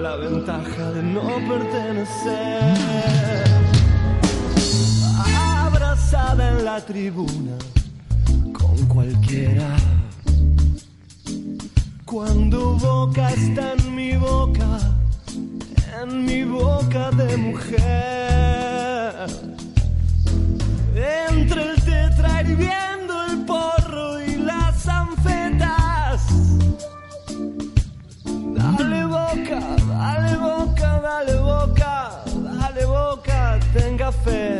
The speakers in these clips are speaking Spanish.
La ventaja de no pertenecer. Abrazada en la tribuna con cualquiera. Cuando boca está en mi boca, en mi boca de mujer. Entre el tetra hirviendo el porro y las anfetas. Dale boca, dale boca, dale boca, dale boca, tenga fe.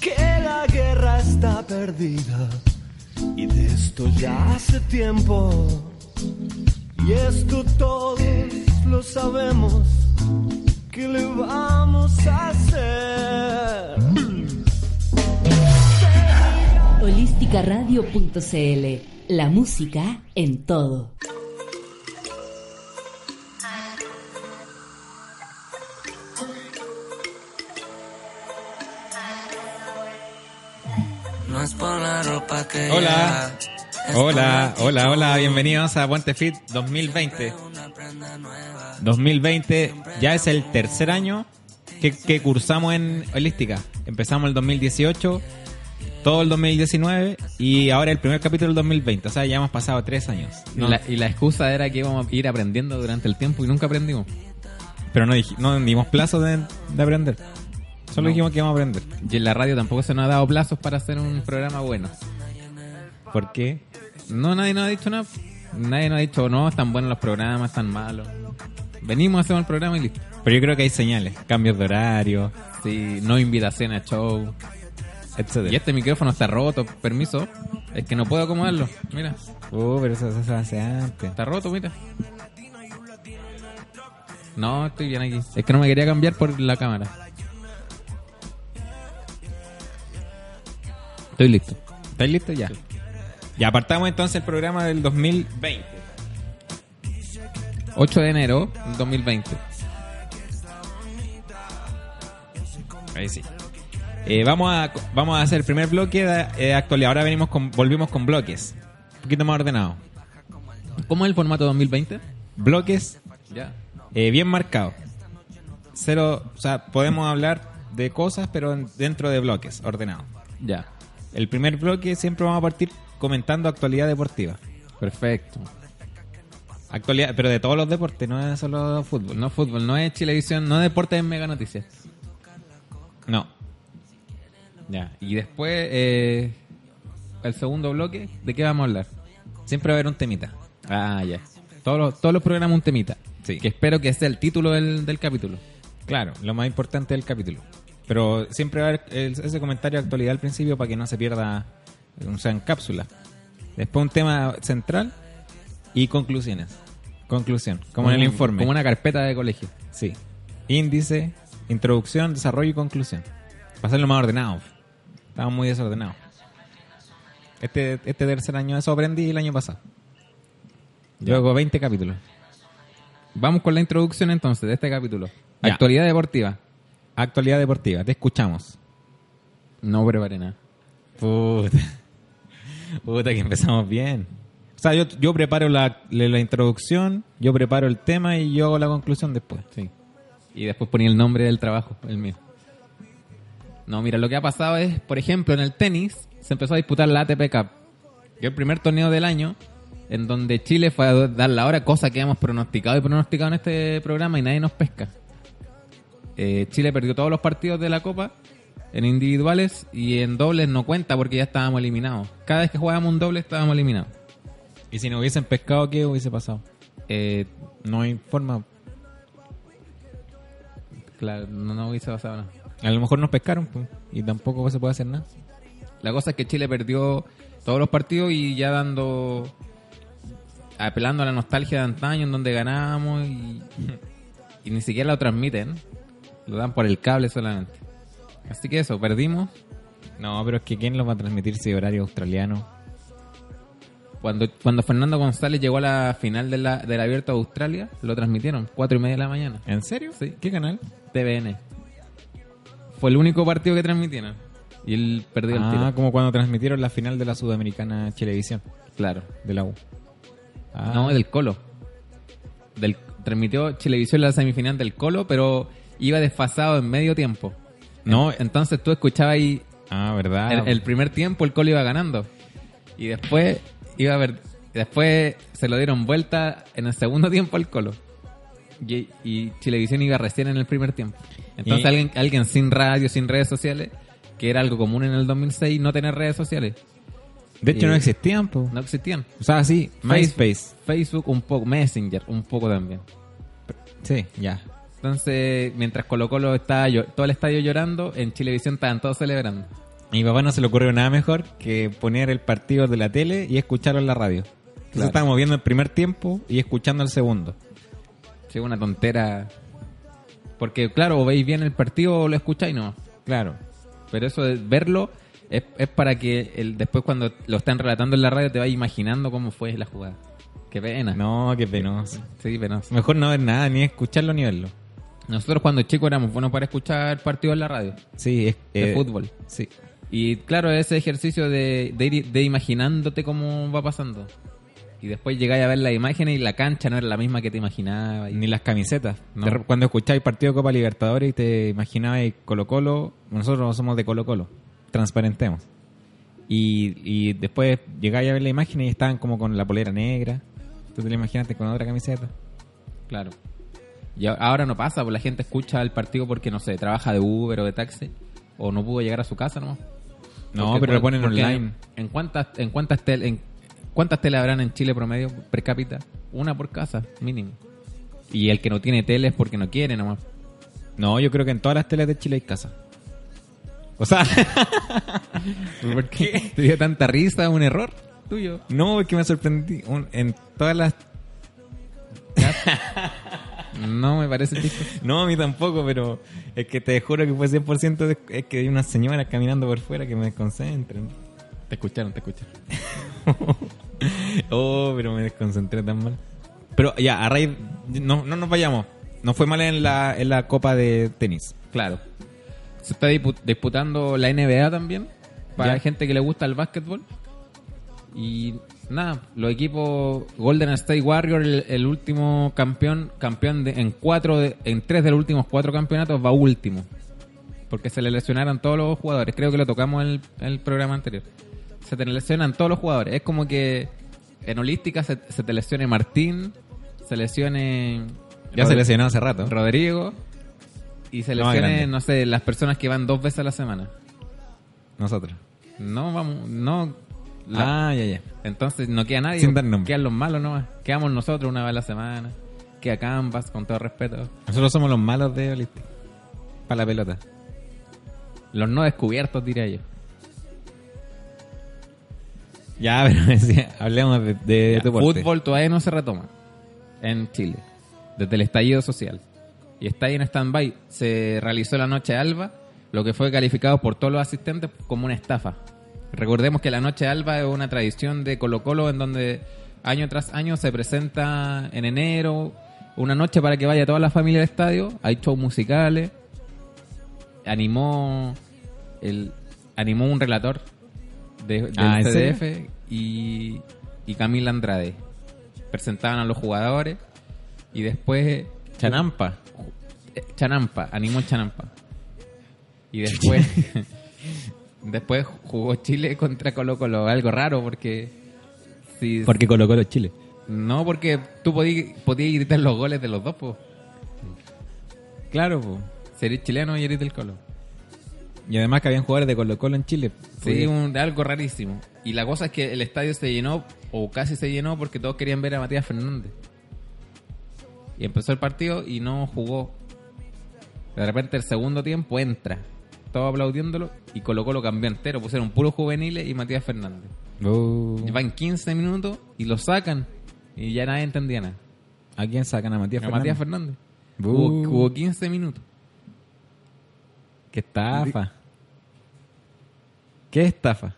Que la guerra está perdida y de esto ya hace tiempo. Y esto todos lo sabemos. ¿Qué le vamos a hacer? Holísticaradio.cl La música en todo. Por la ropa que Hola. Hola, hola, hola, bienvenidos a Puente Fit 2020. Una prenda nueva. 2020 ya es el tercer año que, que cursamos en Holística. Empezamos el 2018, todo el 2019 y ahora el primer capítulo del 2020. O sea, ya hemos pasado tres años. Y, No, la, y la excusa era que íbamos a ir aprendiendo durante el tiempo y nunca aprendimos. pero no, no dimos plazo de, de aprender. Solo No. dijimos que íbamos a aprender. Y en la radio tampoco se nos ha dado plazos para hacer un programa bueno. ¿Por qué? No, nadie nos ha dicho nada. Nadie nos ha dicho, no, están buenos los programas, están malos. Venimos, hacemos el programa y listo. Pero yo creo que hay señales. Cambios de horario, Sí, no invitación a show. etcétera. Y este micrófono está roto, permiso. Es que no puedo acomodarlo. Mira, Uh, pero eso, eso se hace antes. está roto, mira. No, estoy bien aquí. Es que no me quería cambiar por la cámara. Estoy listo. ¿Estáis listos ya? Ya apartamos entonces el programa del 2020. 8 de enero del 2020. Ahí sí. Eh, vamos, a, vamos a hacer el primer bloque de eh, actualidad. Ahora venimos con, volvimos con bloques. Un poquito más ordenado. ¿Cómo es el formato 2020? Bloques Ya. eh, bien marcados. Cero, o sea, podemos hablar de cosas, pero en- dentro de bloques ordenados. Ya. El primer bloque siempre vamos a partir comentando actualidad deportiva. Perfecto. Actualidad, pero de todos los deportes, no es solo fútbol. No fútbol, no es Chilevisión, no deporte es mega noticias. No. Ya. Y después, eh, el segundo bloque, ¿de qué vamos a hablar? Siempre va a haber un temita. Ah, ya. Todos los, todos los programas un temita. Sí. Que espero que sea el título del, del capítulo. Claro, lo más importante del capítulo. Pero siempre va a haber el- ese comentario de actualidad al principio para que no se pierda, o sea, en cápsula. Después un tema central y conclusiones. Conclusión, como en el informe. Como una carpeta de colegio. Sí. Índice, introducción, desarrollo y conclusión. Para hacerlo más ordenado. Estamos muy desordenados. Este, este tercer año eso aprendí el año pasado. Luego 20 capítulos. Vamos con la introducción entonces de este capítulo. Ya. Actualidad deportiva. Actualidad deportiva, te escuchamos. No preparé nada. Puta. Puta que empezamos bien. O sea, yo, yo preparo la, la, introducción, yo preparo el tema y yo hago la conclusión después. Sí. Y después ponía el nombre del trabajo, el mío. No, mira, lo que ha pasado es, por ejemplo, en el tenis se empezó a disputar la ATP Cup, que es el primer torneo del año, en donde Chile fue a dar la hora, cosa que hemos pronosticado y pronosticado en este programa y nadie nos pesca. Eh, Chile perdió todos los partidos de la Copa en individuales y en dobles no cuenta porque ya estábamos eliminados. Cada vez que jugábamos un doble estábamos eliminados. Y si no hubiesen pescado, ¿qué hubiese pasado? Eh, No hay forma. claro, no, no hubiese pasado nada. A lo mejor nos pescaron pues, y tampoco se puede hacer nada. La cosa es que Chile perdió todos los partidos y ya dando apelando a la nostalgia de antaño en donde ganábamos y, y ni siquiera lo transmiten. Lo dan por el cable solamente. Así que eso, perdimos. No, pero es que ¿quién lo va a transmitir si horario australiano? Cuando, cuando Fernando González llegó a la final de la, del Abierto de Australia, lo transmitieron, cuatro y media de la mañana. ¿En serio? Sí. ¿Qué canal? TVN. Fue el único partido que transmitieron. Y él perdió el Ah, tiro. como cuando transmitieron la final de la Sudamericana Televisión, Claro. de la U. Ah, No, del Colo. Del, transmitió Chilevisión la semifinal del Colo, pero iba desfasado en medio tiempo. No, En- entonces tú escuchabas ahí Ah, ¿verdad? el, el primer tiempo el Colo iba ganando. Y después iba a ver, después se lo dieron vuelta en el segundo tiempo al Colo. Y, y Chilevisión iba recién en el primer tiempo. Entonces Y- alguien, alguien sin radio, sin redes sociales, que era algo común en el 2006, no tener redes sociales. de hecho, eh, no existían, po. No existían. O sea, sí, MySpace. Facebook un poco, Messenger un poco también. Sí, ya. Entonces, mientras Colo Colo estaba todo el estadio llorando, en Chilevisión estaban todos celebrando. A mi papá no se le ocurrió nada mejor que poner el partido de la tele y escucharlo en la radio. Entonces Claro. estábamos viendo el primer tiempo y escuchando el segundo. Sí, una tontera. Porque, claro, o veis bien el partido o lo escucháis no. Claro. Pero eso de verlo es, es para que el, después cuando lo están relatando en la radio te vayas imaginando cómo fue la jugada. Qué pena. No, qué penoso. Sí, penoso. Mejor no ver nada, ni escucharlo ni verlo. Nosotros cuando chicos éramos buenos para escuchar partidos en la radio. Sí, es De eh, fútbol. Sí. Y claro, ese ejercicio de, de ir de imaginándote cómo va pasando. Y después llegáis a ver las imágenes y la cancha no era la misma que te imaginabas. Ni las camisetas. No. Cuando escucháis partido de Copa Libertadores y te imaginabais Colo Colo, nosotros somos de Colo Colo, transparentemos. Y, y después llegáis a ver la imagen y estaban como con la polera negra. Tú te la imaginaste con otra camiseta. Claro. Y ahora no pasa, pues la gente escucha el partido porque, no sé, trabaja de Uber o de taxi. O no pudo llegar a su casa, ¿no? No, Porque pero lo ponen porque online. ¿En cuántas, en cuántas tele, en cuántas tele habrán en Chile promedio per cápita? Una por casa, mínimo. Y el que no tiene tele es porque no quiere nomás. No, yo creo que en todas las teles de Chile hay casa. O sea, ¿Por qué? ¿Te dio tanta risa? ¿Un error tuyo? no, es que me sorprendí. Un- en todas las... No me parece chistoso. No, a mí tampoco, pero es que te juro que fue 100% de- es que hay unas señoras caminando por fuera que me desconcentran. Te escucharon, te escucharon. oh, pero me desconcentré tan mal. Pero ya, a raíz... No, no nos vayamos. Nos fue mal en la, en la copa de tenis. Claro. Se está dispu- disputando la NBA también. Para Ya. gente que le gusta el básquetbol. Y nada, los equipos Golden State Warriors, el, el último campeón, campeón de- en cuatro, de- en tres de los últimos cuatro campeonatos, va último. Porque se le lesionaron todos los jugadores. Creo que lo tocamos en el, en el programa anterior. Se te lesionan todos los jugadores. Es como que en holística se, se te lesione Martín, se lesione... Ya se lesionó hace rato. Rodrigo y se lesione, no sé, las personas que van dos veces a la semana. Nosotros. No, vamos, no. La- Ah, ya, ya. entonces no queda nadie. Sin dar nombre. Quedan los malos nomás. Quedamos nosotros una vez a la semana. Queda Canvas, con todo respeto. Nosotros somos los malos de Holística. Para la pelota. Los no descubiertos, diría yo. Ya, pero hablemos de, de Ya, deporte. fútbol todavía no se retoma en Chile. Desde el estallido social. Y está ahí en stand-by. Se realizó la noche alba, lo que fue calificado por todos los asistentes como una estafa. Recordemos que la noche alba es una tradición de Colo Colo en donde año tras año se presenta en enero una noche para que vaya toda la familia al estadio. Hay shows musicales. Animó el animó un relator de, del Ah, ¿en CDF y, y Camila Andrade. Presentaban a los jugadores y después Chanampa. eh, Chanampa, animó Chanampa. Y después después jugó Chile contra Colo Colo, algo raro porque si Porque colocó los Chile. no porque tú podías gritar los goles de los dos, pues. Claro, po. Si eres chileno y eres del Colo. Y además que habían jugadores de Colo Colo en Chile. Sí, un- algo rarísimo. Y la cosa es que el estadio se llenó, o casi se llenó, porque todos querían ver a Matías Fernández. Y empezó el partido y no jugó. De repente el segundo tiempo entra, todos aplaudiéndolo, y colocó lo cambió entero. Pusieron puros juveniles y Matías Fernández. Oh. Van 15 minutos y lo sacan. Y ya nadie entendía nada. ¿A quién sacan? ¿A Matías A Fernández? Matías Fernández. Hubo, hubo 15 minutos. Qué estafa. ¿Qué estafa?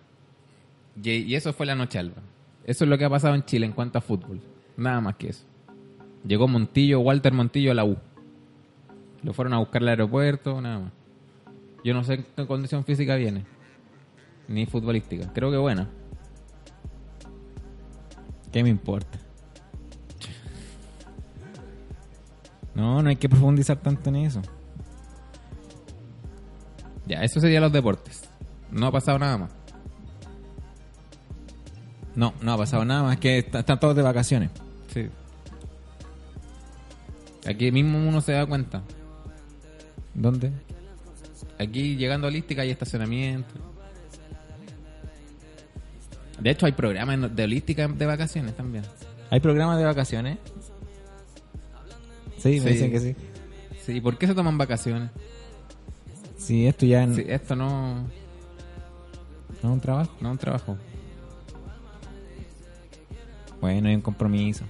Y, y eso fue la noche alba. Eso es lo que ha pasado en Chile en cuanto a fútbol. Nada más que eso. Llegó Montillo, Walter Montillo a la U. Lo fueron a buscar al aeropuerto, nada más. Yo no sé en qué condición física viene. Ni futbolística. Creo que buena. ¿Qué me importa? No, no hay que profundizar tanto en eso. Ya, eso sería los deportes. No ha pasado nada más. No, no ha pasado nada más que est- están todos de vacaciones. Sí. Aquí mismo uno se da cuenta. ¿Dónde? Aquí llegando a Holística hay estacionamiento. De hecho, hay programas de Holística de vacaciones también. ¿Hay programas de vacaciones? Sí, me Sí. dicen que sí. Sí, ¿por qué se toman vacaciones? Sí, esto ya n- Sí, esto no, no es un trabajo. no es un trabajo. Bueno, hay un compromiso.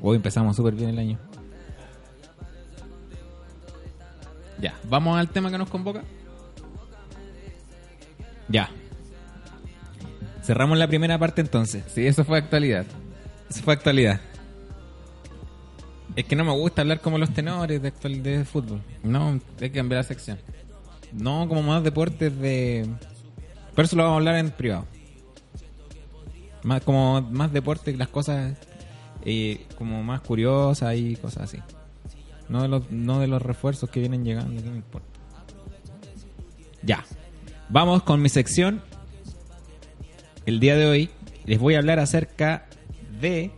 Hoy empezamos súper bien el año. Ya, vamos al tema que nos convoca. Ya. Cerramos la primera parte entonces. Sí, eso fue actualidad. Eso fue actualidad. Es que no me gusta hablar como los tenores de actual de fútbol. No, hay que cambiar la sección. No, como más deportes de... Pero eso lo vamos a hablar en privado. Más, como más deportes, las cosas eh, como más curiosas y cosas así. No de, los, no de los refuerzos que vienen llegando, no me importa. Ya. Vamos con mi sección. El día de hoy les voy a hablar acerca de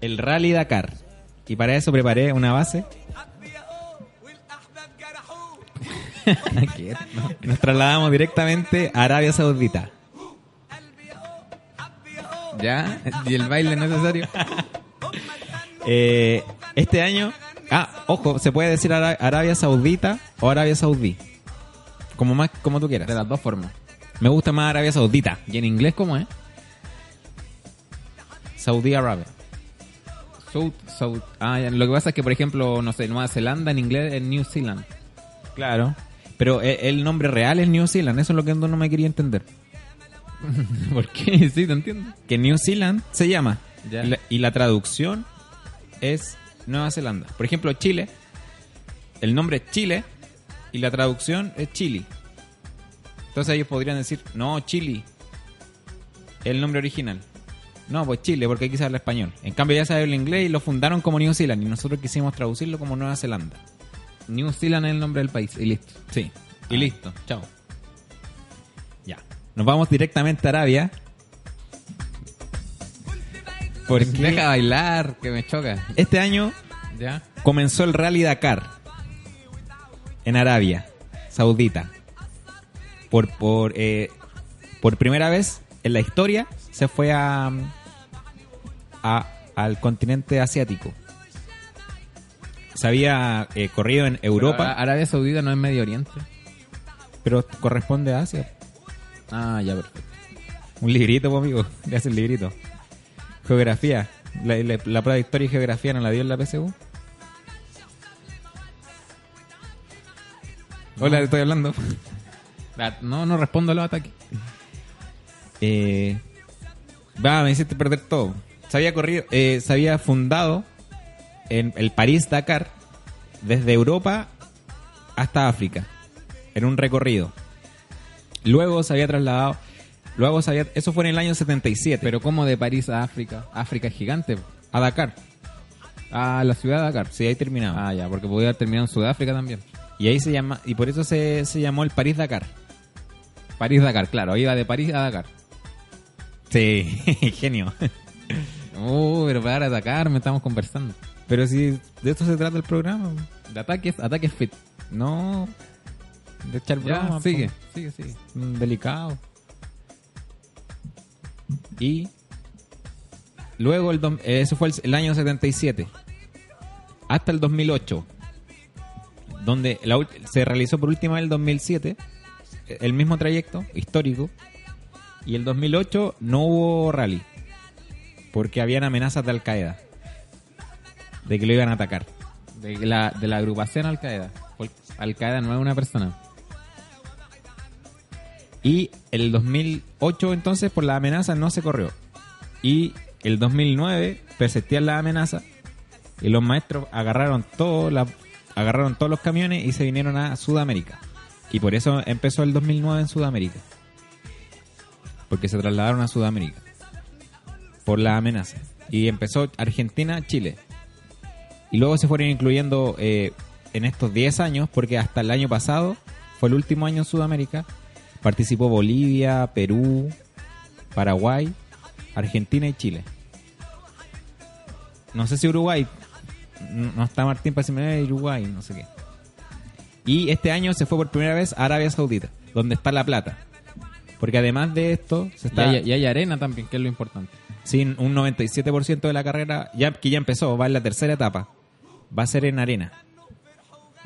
el Rally Dakar. Y para eso preparé una base. ¿Qué? Nos trasladamos directamente a Arabia Saudita. ¿Ya? ¿Y el baile necesario? Eh, este año, ah, ojo, se puede decir Ara- Arabia Saudita o Arabia Saudí. Como más, como tú quieras. De las dos formas. Me gusta más Arabia Saudita. ¿Y en inglés cómo es? Saudí Arabia. South, South. Ah, lo que pasa es que, por ejemplo, no sé, Nueva Zelanda en inglés es New Zealand. Claro. Pero eh, el nombre real es New Zealand. Eso es lo que no me quería entender. ¿Por qué? Sí, te entiendo. Que New Zealand se llama. Ya. Y, la, y la traducción es Nueva Zelanda. Por ejemplo, Chile. El nombre es Chile. Y la traducción es Chile. Entonces ellos podrían decir, no, Chile. El nombre original. No, pues Chile, porque aquí se habla español. En cambio ya sabe el inglés y lo fundaron como New Zealand. Y nosotros quisimos traducirlo como Nueva Zelanda. New Zealand es el nombre del país y listo. Sí. Y listo. Chao. Ya. Nos vamos directamente a Arabia. Porque Deja bailar, que me choca. este año ¿Ya? comenzó el Rally Dakar en Arabia Saudita. Por, por, eh, por primera vez en la historia se fue a, a- al continente asiático. Se había eh, corrido en Europa, Pero Arabia Saudita no es Medio Oriente. pero corresponde a Asia. Ah, ya, perfecto. Un librito, pues, amigo. Le hace el librito. Geografía. La, la- la prueba de historia y geografía no la dio en la PSU. Hola, estoy hablando. No, no respondo a los ataques. Eh, va, me hiciste perder todo. Se había corrido, eh, se había fundado en el París Dakar desde Europa hasta África en un recorrido. Luego se había trasladado, luego se había, eso fue en el año 77, Pero como de París a África. África es gigante. a Dakar. A la ciudad de Dakar. Sí, ahí terminaba. Ah, ya, porque podía haber terminado en Sudáfrica también. Y ahí se llama, y por eso se, se llamó el París Dakar. París-Dakar, claro. Iba de París a Dakar. Sí, genio. Oh, pero para atacar me estamos conversando. Pero si de esto se trata el programa, De ataques, ataques fit. no de echar Ya, broma. sigue, sigue, sigue. Delicado. Y luego, el eso fue el, el año 77, hasta el 2008, donde se realizó por última vez el 2007, eh, el mismo trayecto histórico, y el 2008 no hubo rally. porque habían amenazas de Al Qaeda de que lo iban a atacar. De la, de la agrupación Al Qaeda. Al Qaeda no es una persona. Y el 2008 entonces por la amenaza no se corrió. Y el 2009 persistían las amenazas y los maestros agarraron todo la, agarraron todos los camiones y se vinieron a Sudamérica. Y por eso empezó el 2009 en Sudamérica. Porque se trasladaron a Sudamérica. Por la amenaza. Y empezó Argentina, Chile. Y luego se fueron incluyendo eh, en estos 10 años, porque hasta el año pasado, fue el último año en Sudamérica, participó Bolivia, Perú, Paraguay, Argentina y Chile. No sé si Uruguay, no está Martín para decirme, "Eh, Uruguay, no sé qué. Y este año se fue por primera vez a Arabia Saudita, donde está la plata. Porque además de esto, se Y está hay, y hay arena también, que es lo importante. sin un 97% de la carrera, ya que ya empezó, va en la tercera etapa, va a ser en arena.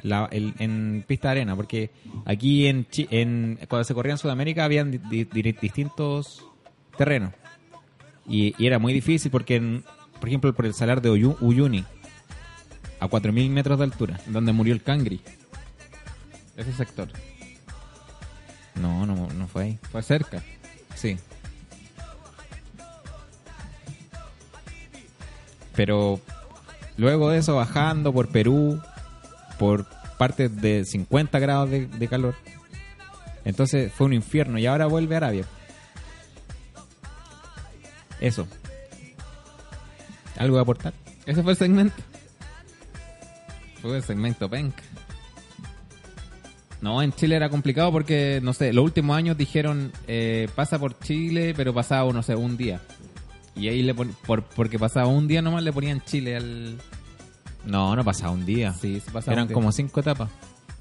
La- el- en pista de arena, porque aquí en, en cuando se corría en Sudamérica habían di- di- di- distintos terrenos. Y, y era muy difícil porque, en- por ejemplo, por el salar de Uyu- Uyuni, a 4.000 metros de altura. Donde murió el cangri. Ese sector. No, no, no fue ahí. Fue cerca. Sí. Pero luego de eso, bajando por Perú, por partes de 50 grados de, calor. Entonces fue un infierno y ahora vuelve a Arabia. Eso. ¿Algo que aportar? Ese fue el segmento. Fue el segmento penca. No, en Chile era complicado porque, no sé, los últimos años dijeron eh, pasa por Chile, pero pasaba, no sé, un día. Y ahí le pon- por, porque pasaba un día nomás le ponían Chile al... No, no pasaba un día. Sí, se pasaba Eran un día. como cinco etapas.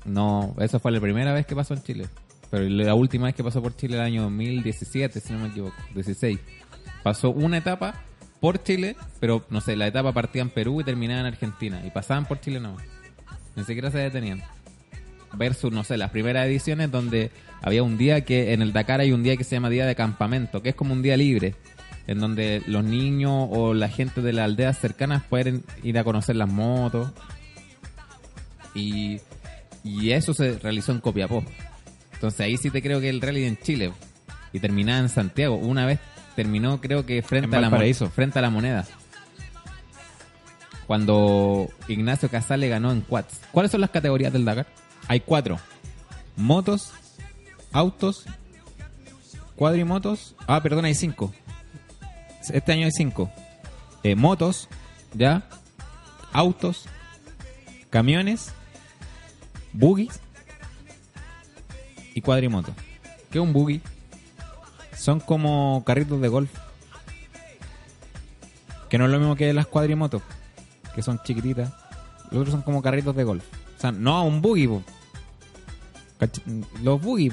No, esa fue la primera vez que pasó en Chile. Pero la última vez que pasó por Chile el año 2017, si no me equivoco, 16. Pasó una etapa por Chile, pero no sé, la etapa partía en Perú y terminaba en Argentina. Y pasaban por Chile no. Ni siquiera se detenían. Versus, no sé, las primeras ediciones donde había un día que en el Dakar hay un día que se llama Día de Campamento, que es como un día libre, en donde los niños o la gente de las aldeas cercanas pueden ir a conocer las motos. Y, y eso se realizó en Copiapó. Entonces ahí sí te creo que el rally en Chile. Y terminaba en Santiago. Una vez terminó creo que frente En a la frente a la moneda. Cuando Ignacio Casale ganó en quads. ¿Cuáles son las categorías del Dakar? Hay cuatro. Motos, autos, cuadrimotos. Ah, perdón, hay cinco. Este año hay cinco. Eh, motos, ¿Ya? autos, camiones, buggies y cuadrimotos. ¿Qué es un buggy? Son como carritos de golf. Que no es lo mismo que las cuadrimotos, que son chiquititas. Los otros son como carritos de golf. O sea, no un buggy, po. Los buggy.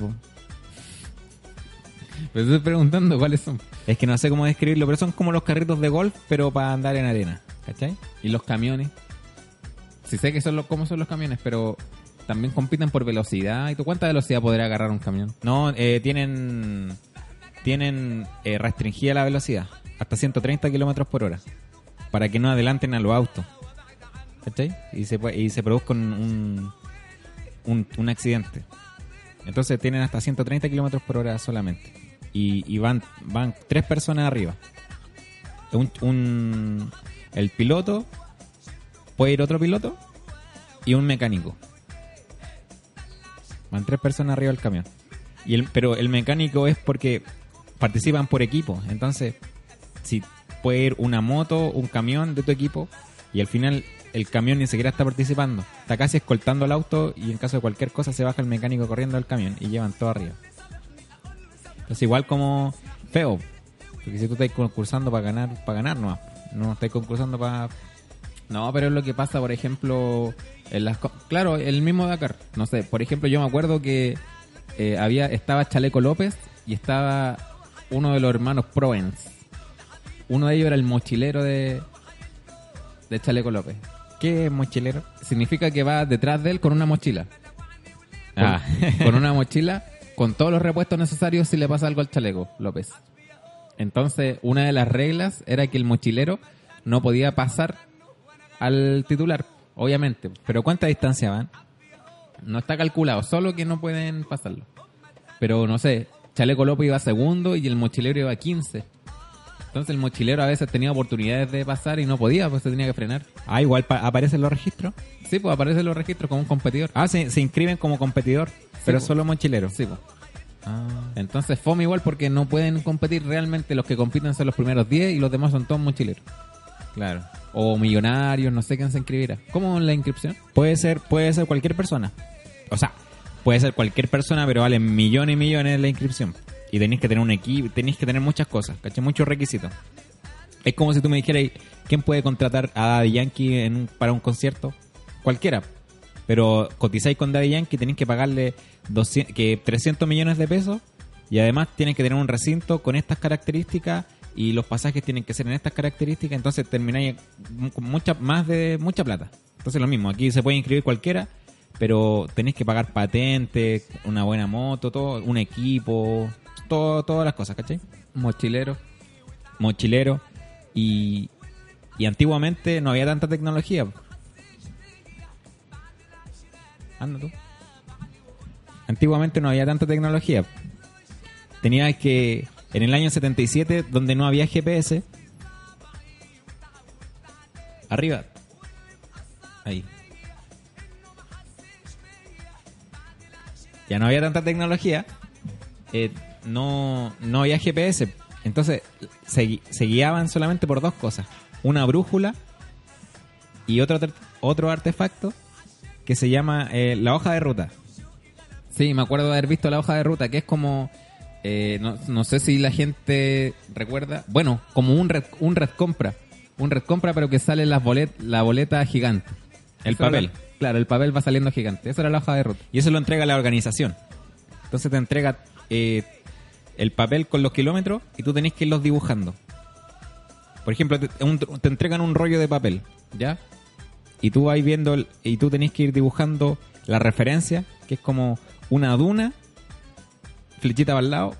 Pero estoy preguntando cuáles son. Es que no sé cómo describirlo, pero son como los carritos de golf, pero para andar en arena. ¿Cachai? ¿Y los camiones? Sí sé que son los, cómo son los camiones, pero también compiten por velocidad. ¿Y tú cuánta velocidad podrá agarrar un camión? No, eh, tienen tienen eh, restringida la velocidad hasta 130 kilómetros por hora para que no adelanten a los autos. ¿Cachai? Y se, y se produzca un, un, un- un accidente. Entonces tienen hasta 130 kilómetros por hora solamente. Y, y van, van tres personas arriba. Un, un- el piloto, puede ir otro piloto y un mecánico. Van tres personas arriba del camión. Y el, pero el mecánico es porque participan por equipo. Entonces, si puede ir una moto, un camión de tu equipo, y al final el camión ni siquiera está participando. Está casi escoltando el auto y en caso de cualquier cosa se baja el mecánico corriendo del camión y llevan todo arriba. Entonces igual como feo. Porque si tú estás concursando para ganar, para ganar no, no estás concursando para... No, pero es lo que pasa, por ejemplo, en las... Claro, el mismo Dakar. No sé, por ejemplo, yo me acuerdo que eh, había estaba Chaleco López y estaba uno de los hermanos Proens. Uno de ellos era el mochilero de, de Chaleco López. ¿Qué es mochilero? Significa que va detrás de él con una mochila. Con, Ah. con una mochila, con todos los repuestos necesarios si le pasa algo al Chaleco López. Entonces, una de las reglas era que el mochilero no podía pasar al titular, obviamente. ¿Pero cuánta distancia van? No está calculado, solo que no pueden pasarlo. Pero no sé, Chaleco López iba segundo y el mochilero iba 15. Entonces el mochilero a veces tenía oportunidades de pasar y no podía, pues se tenía que frenar. Ah, igual pa- aparecen los registros. Sí, pues aparecen los registros como un competidor. Ah, se, se inscriben como competidor, pero po. solo mochileros. Sí, pues. Ah. Entonces fome igual porque no pueden competir realmente. Los que compiten son los primeros 10 y los demás son todos mochileros. Claro. O millonarios, no sé quién se inscribirá. ¿Cómo en la inscripción? Puede ser, puede ser cualquier persona. O sea, puede ser cualquier persona, pero vale millones y millones la inscripción. Y tenéis que tener un equipo, tenéis que tener muchas cosas, ¿cachai? Muchos requisitos. Es como si tú me dijeras, ¿quién puede contratar a Daddy Yankee en un- para un concierto? Cualquiera. Pero cotizáis con Daddy Yankee, tenéis que pagarle 200, que 300 millones de pesos y además tienes que tener un recinto con estas características y los pasajes tienen que ser en estas características, entonces termináis con mucha, más de mucha plata. Entonces lo mismo, aquí se puede inscribir cualquiera, pero tenéis que pagar patentes, una buena moto, todo, un equipo, todo, todas las cosas, ¿cachai? Mochilero. Mochilero y, y antiguamente no había tanta tecnología. Anda tú. Antiguamente no había tanta tecnología. Tenías que, en el año 77, donde no había GPS, arriba, ahí. Ya no había tanta tecnología, eh, no, no había GPS. Entonces se, se guiaban solamente por dos cosas. Una brújula y otro, otro artefacto que se llama eh, la hoja de ruta. Sí, me acuerdo de haber visto la hoja de ruta, que es como... eh, no, no sé si la gente recuerda. Bueno, como un red, un red compra. Un red compra, pero que sale las bolet, la boleta gigante. El Eso papel. claro, el papel va saliendo gigante. Esa era la hoja de ruta. Y eso lo entrega la organización. Entonces te entrega eh, el papel con los kilómetros y tú tenés que irlos dibujando. Por ejemplo, te, un- te entregan un rollo de papel ¿Ya? y tú vas viendo el- y tú tenés que ir dibujando la referencia, que es como una duna, flechita para el lado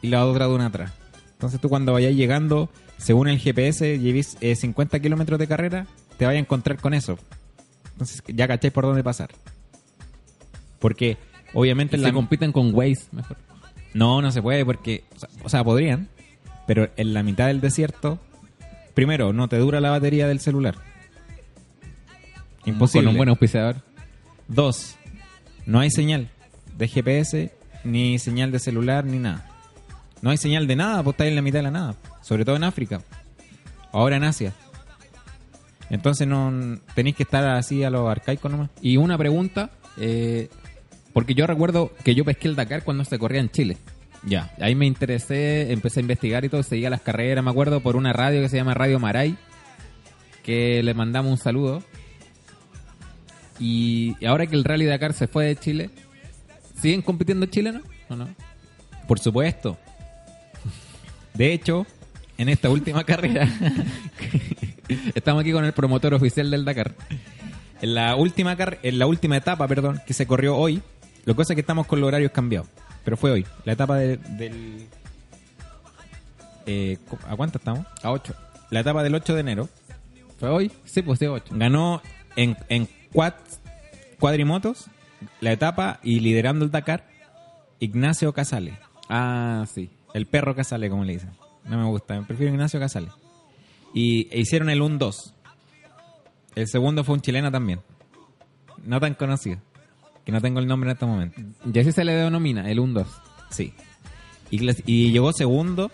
y la otra duna atrás. Entonces tú cuando vayas llegando, según el GPS, llevéis eh, 50 kilómetros de carrera, te vayas a encontrar con eso. Entonces ya cacháis por dónde pasar. Porque obviamente en Se la... compiten con Waze, mejor. No, no se puede porque, o sea, o sea, podrían, pero en la mitad del desierto, primero, no te dura la batería del celular. Imposible. Con un buen auspiciador. Dos, no hay señal de GPS, ni señal de celular, ni nada. No hay señal de nada, pues está en la mitad de la nada. Sobre todo en África. Ahora en Asia. Entonces no tenéis que estar así a lo arcaico nomás. Y una pregunta, eh, porque yo recuerdo que yo pesqué el Dakar cuando se corría en Chile. Ya. Ahí me interesé, empecé a investigar y todo, seguía las carreras, me acuerdo, por una radio que se llama Radio Maray, que le mandamos un saludo. Y ahora que el Rally Dakar se fue de Chile, ¿siguen compitiendo chilenos o no? Por supuesto. De hecho, en esta última carrera, Estamos aquí con el promotor oficial del Dakar. en la última car- en la última etapa, perdón, que se corrió hoy, lo que pasa es que estamos con los horarios cambiados, pero fue hoy, la etapa de- del eh, ¿a cuánto estamos? A 8. La etapa del 8 de enero ¿Fue hoy? Sí, pues sí, 8. ganó en, en quad, cuadrimotos la etapa y liderando el Dakar Ignacio Casale, Ah, sí. el perro Casale como le dicen. No me gusta, me prefiero Ignacio Casale. Y e hicieron el 1-2. El segundo fue un chileno también. No tan conocido. Que no tengo el nombre en este momento. Así se le denomina, el 1-2. Sí. Y llegó segundo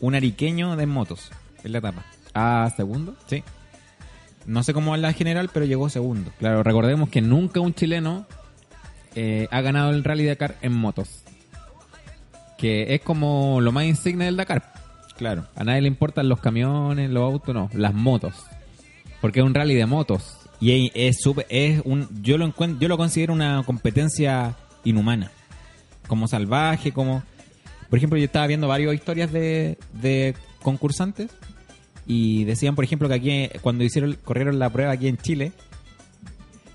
un ariqueño de motos en la etapa. Ah, segundo. Sí. No sé cómo es la general, pero llegó segundo. Claro, recordemos que nunca un chileno eh, ha ganado el Rally Dakar en motos. Que es como lo más insigne del Dakar. Claro. A nadie le importan los camiones, los autos, no, las motos. Porque es un rally de motos. Y es, es súper- es un, yo lo encuentro, yo lo considero una competencia inhumana. Como salvaje, como, por ejemplo, yo estaba viendo varias historias de, de concursantes y decían, por ejemplo, que aquí cuando hicieron, corrieron la prueba aquí en Chile,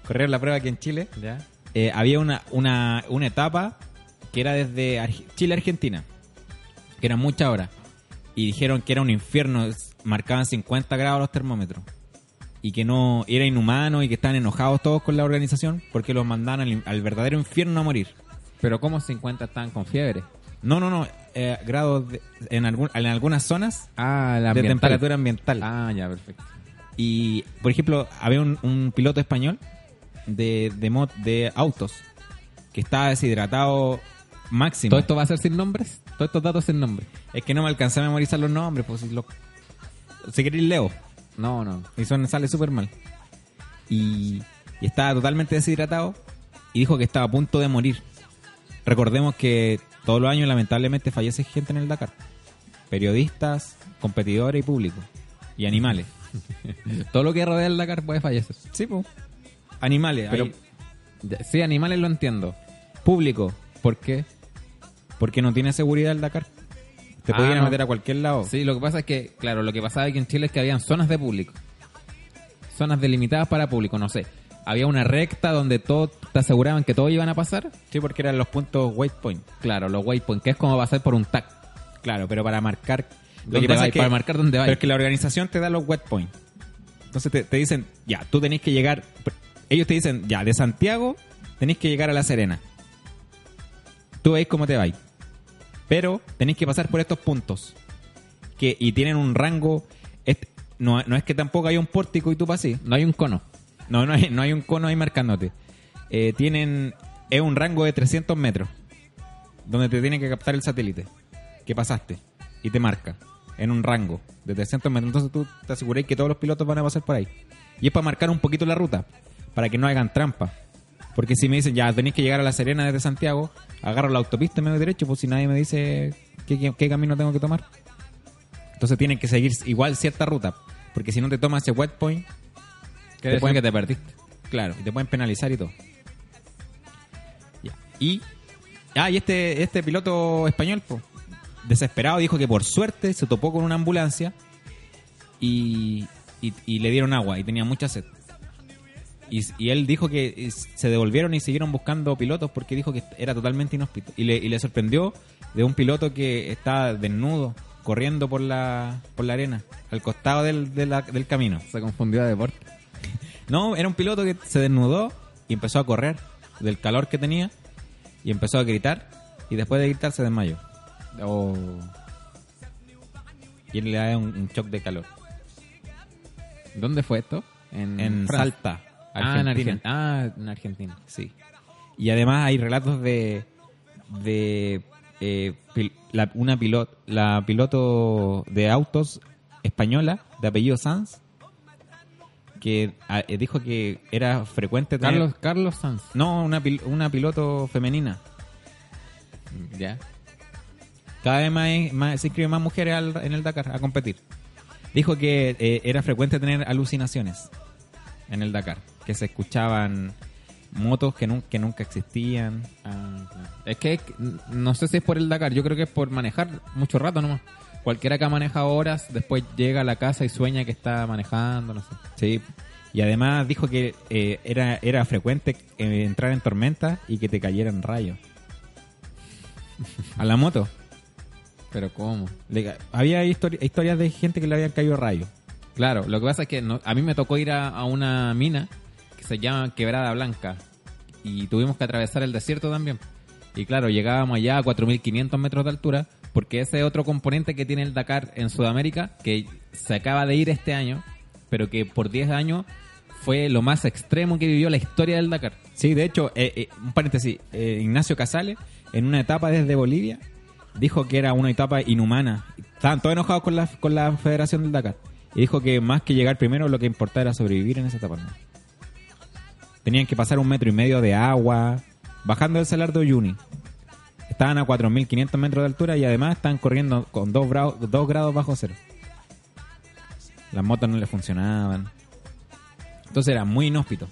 corrieron la prueba aquí en Chile, ¿Ya? eh, había una, una, una etapa que era desde Arge- Chile a Argentina, que eran muchas horas. y dijeron que era un infierno, marcaban 50 grados los termómetros y que no era inhumano y que estaban enojados todos con la organización porque los mandaban al, al verdadero infierno a morir. Pero como 50 estaban con fiebre. No, no, no, eh, grados de- en, algún- en algunas zonas Ah, la de ambiental. temperatura ambiental. Ah, ya, perfecto. Y, por ejemplo, había un, un piloto español de, de, mod- de autos que estaba deshidratado máximo. ¿Todo esto va a ser sin nombres? Todos estos datos sin nombres. Es que no me alcancé a memorizar los nombres, pues si, lo, si queréis leo. No, no. Y son, sale súper mal. Y, y estaba totalmente deshidratado y dijo que estaba a punto de morir. Recordemos que todos los años lamentablemente fallece gente en el Dakar. Periodistas, competidores y público. Y animales. Todo lo que rodea el Dakar puede fallecer. Sí, pues. Animales. Pero, hay sí, animales lo entiendo. público. ¿Por qué? Porque no tiene seguridad el Dakar. Te Ah, podían no. meter a cualquier lado. Sí, lo que pasa es que, claro, lo que pasaba aquí en Chile es que habían zonas de público. Zonas delimitadas para público, no sé. Había una recta donde todos te aseguraban que todos iban a pasar. Sí, porque eran los puntos waypoint. Claro, los waypoints, que es como pasar por un tag. Claro, pero para marcar. ¿Dónde vais? Para marcar dónde vais. Pero es que la organización te da los waypoint. Entonces te, te dicen, ya, tú tenés que llegar. Ellos te dicen, ya, de Santiago tenéis que llegar a La Serena. Tú veis cómo te vais. Pero tenéis que pasar por estos puntos. Que, y tienen un rango. no, no es que tampoco haya un pórtico y tú pasís. No hay un cono. No, no hay, no hay un cono ahí marcándote. Eh, tienen. Es un rango de 300 metros. Donde te tiene que captar el satélite. Que pasaste. Y te marca. En un rango de 300 metros. Entonces tú te aseguráis que todos los pilotos van a pasar por ahí. Y es para marcar un poquito la ruta. Para que no hagan trampa. Porque si me dicen, ya tenéis que llegar a La Serena desde Santiago, agarro la autopista y me voy derecho. Pues si nadie me dice qué, qué- qué camino tengo que tomar. Entonces tienen que seguir igual cierta ruta. Porque si no te tomas ese waypoint, Que decir pueden- que te perdiste. Claro, y te pueden penalizar y todo. Ya. Y. Ah, y este, este piloto español, po, desesperado, dijo que por suerte se topó con una ambulancia y, y, y le dieron agua y tenía mucha sed. Y, y él dijo que se devolvieron y siguieron buscando pilotos porque dijo que era totalmente inhóspito. Y le, y le sorprendió de un piloto que estaba desnudo, corriendo por la, por la arena, al costado del, de la- del camino. Se confundió de deporte. No, era un piloto que se desnudó y empezó a correr del calor que tenía y empezó a gritar y después de gritar se desmayó. Oh. Y él le da un, un shock de calor. ¿Dónde fue esto? En, En Francia. Salta, Ah, en Argentina. Argentina. Ah, en Argentina. Sí. Y además hay relatos de de eh, pil- la, una piloto la piloto de autos española de apellido Sanz que ah, eh, dijo que era frecuente tener Carlos, Carlos Sanz. no una pil- una piloto femenina Ya. Cada vez más, más- se inscriben más mujeres al- en el Dakar a competir. Dijo que eh, era frecuente tener alucinaciones en el Dakar, que se escuchaban motos que, nun- que nunca existían. Ah. Es que no sé si es por el Dakar, yo creo que es por manejar mucho rato nomás. Cualquiera que maneja horas, después llega a la casa y sueña que está manejando, no sé. Sí. Y además dijo que eh, era, era frecuente eh, entrar en tormenta y que te cayeran rayos. A la moto. Pero ¿cómo? Le había histori- historias de gente que le habían caído rayos. Claro, lo que pasa es que no- a mí me tocó ir a, a una mina se llama Quebrada Blanca y tuvimos que atravesar el desierto también. Y claro, llegábamos allá a 4.500 metros de altura porque ese es otro componente que tiene el Dakar en Sudamérica que se acaba de ir este año, pero que por 10 años fue lo más extremo que vivió la historia del Dakar. Sí, de hecho, eh, eh, un paréntesis, eh, Ignacio Casale, en una etapa desde Bolivia, dijo que era una etapa inhumana. Estaban todos enojados con la, con la Federación del Dakar. Y dijo que más que llegar primero, lo que importaba era sobrevivir en esa etapa. Tenían que pasar un metro y medio de agua, bajando el salar de Uyuni. Estaban a 4.500 metros de altura y además estaban corriendo con 2 grados, dos grados bajo cero. Las motos no les funcionaban. Entonces era muy inhóspito.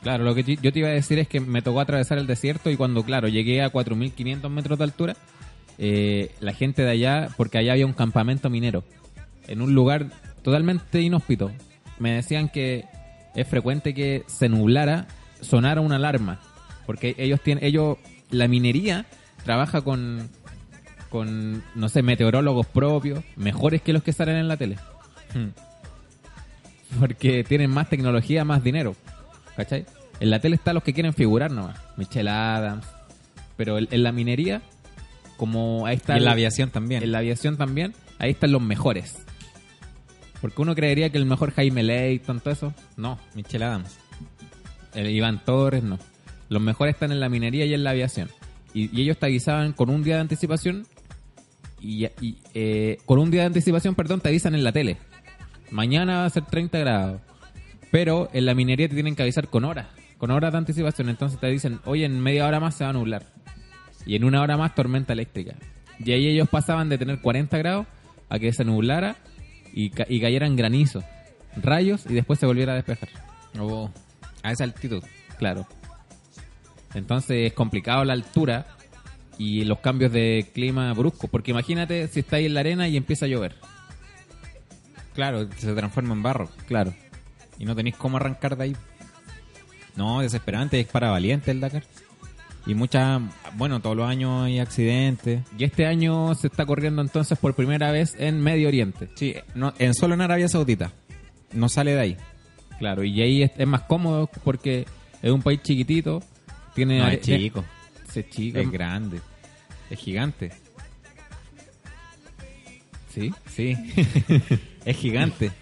Claro, lo que yo te iba a decir es que me tocó atravesar el desierto y cuando, claro, llegué a 4.500 metros de altura, eh, la gente de allá, porque allá había un campamento minero, en un lugar totalmente inhóspito, me decían que es frecuente que se nublara, sonara una alarma, porque ellos tienen, ellos, la minería trabaja con, con, no sé, meteorólogos propios, mejores que los que salen en la tele. Hmm. Porque tienen más tecnología, más dinero. ¿Cachai? En la tele están los que quieren figurar nomás. Michelle Adams. Pero en, en la minería, como ahí está... Y en la aviación también. En la aviación también, ahí están los mejores. Porque uno creería que el mejor Jaime Leighton, todo eso. No. Michelle Adams. Iván Torres, no. Los mejores están en la minería y en la aviación. Y, ellos te avisaban con un día de anticipación. Y, eh, con un día de anticipación, perdón, te avisan en la tele. Mañana va a ser 30 grados. Pero en la minería te tienen que avisar con horas. Con horas de anticipación. Entonces te dicen, oye, en media hora más se va a nublar. Y en una hora más tormenta eléctrica. Y ahí ellos pasaban de tener 40 grados a que se nublara y, ca- y cayeran granizo, rayos y después se volviera a despejar. Oh, a esa altitud. Claro. Entonces es complicado la altura y los cambios de clima bruscos. Porque imagínate si estáis en la arena y empieza a llover. Claro, se transforma en barro. Claro. Y no tenéis cómo arrancar de ahí. No, desesperante, es para valiente el Dakar. Y muchas, bueno, todos los años hay accidentes. Y este año se está corriendo entonces por primera vez en Medio Oriente. Sí, no, en solo en Arabia Saudita. No sale de ahí. Claro, y ahí es, es más cómodo porque es un país chiquitito. Tiene No, are- es chico. Es chico. Es grande. Es gigante. Sí. Sí. es gigante.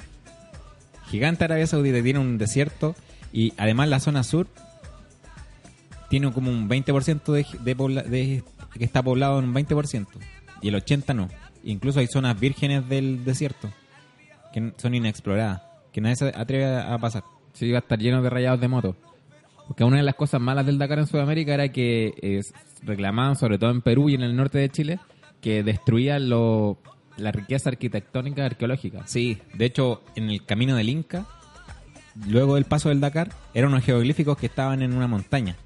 Gigante Arabia Saudita. Tiene un desierto. Y además la zona sur tiene como un 20% de, de, pobla- de- que está poblado en un 20%. Y el 80% no. Incluso hay zonas vírgenes del desierto que son inexploradas. Que nadie se atreve a a pasar. Sí, iba a estar lleno de rayados de moto. Porque una de las cosas malas del Dakar en Sudamérica era que eh, reclamaban, sobre todo en Perú y en el norte de Chile, que destruían lo, la riqueza arquitectónica arqueológica. Sí, de hecho, en el camino del Inca, luego del paso del Dakar, eran unos jeroglíficos que estaban en una montaña.